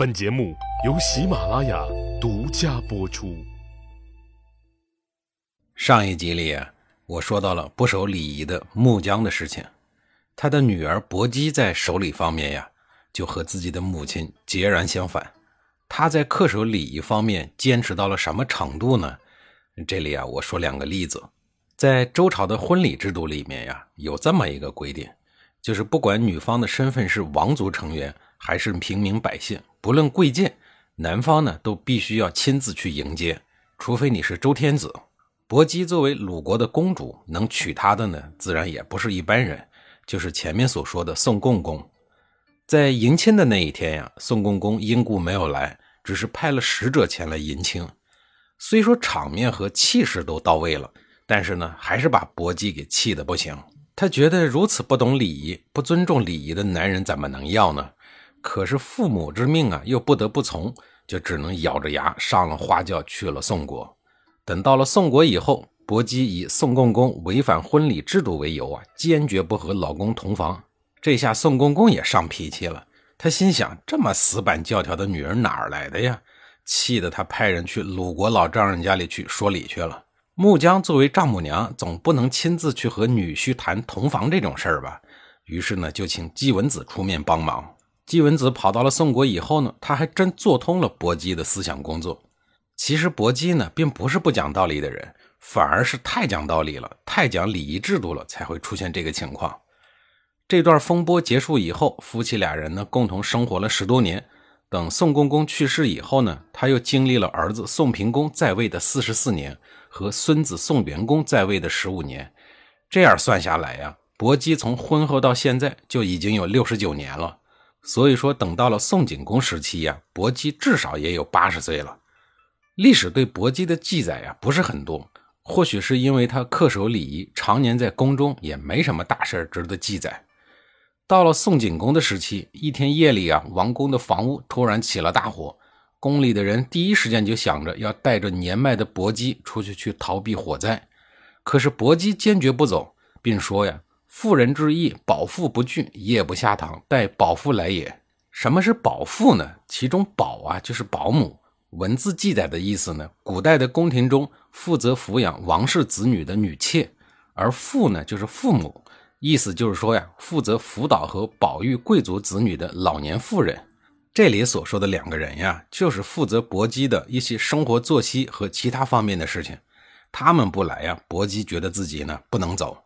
本节目由喜马拉雅独家播出。上一集里啊，我说到了不守礼仪的穆姜的事情。他的女儿薄姬在守礼方面呀，就和自己的母亲截然相反。他在恪守礼仪方面坚持到了什么程度呢？这里啊，我说两个例子。在周朝的婚礼制度里面呀，有这么一个规定，就是不管女方的身份是王族成员还是平民百姓，不论贵贱，男方呢都必须要亲自去迎接，除非你是周天子。薄姬作为鲁国的公主，能娶她的呢，自然也不是一般人，就是前面所说的宋共公。在迎亲的那一天呀，宋共公因故没有来，只是派了使者前来迎亲。虽说场面和气势都到位了。但是呢，还是把薄姬给气得不行。他觉得如此不懂礼仪、不尊重礼仪的男人怎么能要呢？可是父母之命啊，又不得不从，就只能咬着牙上了花轿去了宋国。等到了宋国以后，薄姬以宋共公违反婚礼制度为由啊，坚决不和老公同房。这下宋公公也上脾气了，他心想：这么死板教条的女人哪儿来的呀？气得他派人去鲁国老丈人家里去说理去了。穆姜作为丈母娘，总不能亲自去和女婿谈同房这种事儿吧？于是呢，就请季文子出面帮忙。季文子跑到了宋国以后呢，他还真做通了薄姬的思想工作。其实薄姬呢，并不是不讲道理的人，反而是太讲道理了，太讲礼仪制度了，才会出现这个情况。这段风波结束以后，夫妻俩人呢，共同生活了十多年。等宋公公去世以后呢，他又经历了儿子宋平公在位的四十四年和孙子宋元公在位的十五年，这样算下来呀，薄姬从婚后到现在就已经有六十九年了。所以说，等到了宋景公时期呀，薄姬至少也有八十岁了。历史对薄姬的记载呀不是很多，或许是因为他恪守礼仪，常年在宫中，也没什么大事值得记载。到了宋景公的时期，一天夜里啊，王宫的房屋突然起了大火，宫里的人第一时间就想着要带着年迈的薄姬出去去逃避火灾。可是薄姬坚决不走，并说呀：“妇人之义，保妇不惧，夜不下堂，待保妇来也。”什么是保妇呢？其中保啊就是保姆。文字记载的意思呢，古代的宫廷中负责抚养王室子女的女妾，而妇呢就是父母。意思就是说呀，负责辅导和保育贵族子女的老年妇人。这里所说的两个人呀，就是负责搏击的一些生活作息和其他方面的事情。他们不来呀，搏击觉得自己呢不能走。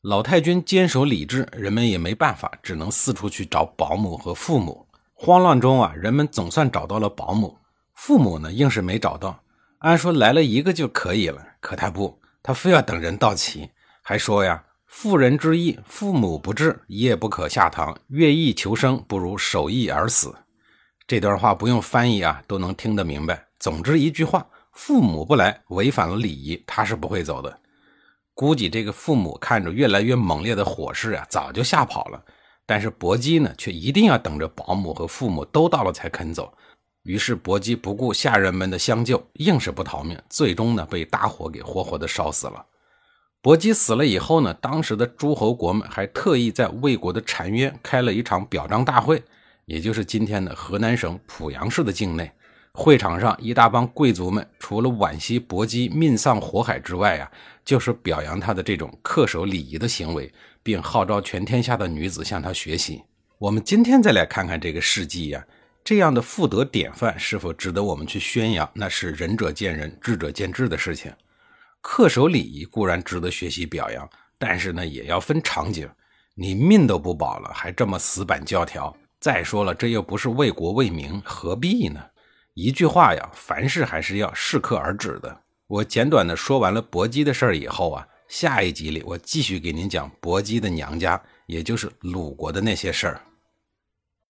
老太君坚守理智，人们也没办法，只能四处去找保姆和父母。慌乱中啊，人们总算找到了保姆，父母呢硬是没找到。按说来了一个就可以了，可他不，他非要等人到齐，还说呀。妇人之义，父母不治，夜不可下堂。乐意求生，不如守义而死。这段话不用翻译啊，都能听得明白。总之一句话，父母不来，违反了礼仪，他是不会走的。估计这个父母看着越来越猛烈的火势啊，早就吓跑了。但是薄姬呢，却一定要等着保姆和父母都到了才肯走。于是薄姬不顾下人们的相救，硬是不逃命，最终呢，被大火给活活的烧死了。薄姬死了以后呢，当时的诸侯国们还特意在魏国的澶渊开了一场表彰大会，也就是今天的河南省濮阳市的境内。会场上一大帮贵族们，除了惋惜薄姬命丧火海之外啊，就是表扬他的这种恪守礼仪的行为，并号召全天下的女子向他学习。我们今天再来看看这个事迹呀，这样的妇德典范是否值得我们去宣扬？那是仁者见仁，智者见智的事情。恪守礼仪固然值得学习表扬，但是呢，也要分场景。你命都不保了，还这么死板教条。再说了，这又不是为国为民，何必呢？一句话呀，凡事还是要适可而止的。我简短的说完了薄姬的事儿以后啊，下一集里我继续给您讲薄姬的娘家，也就是鲁国的那些事儿。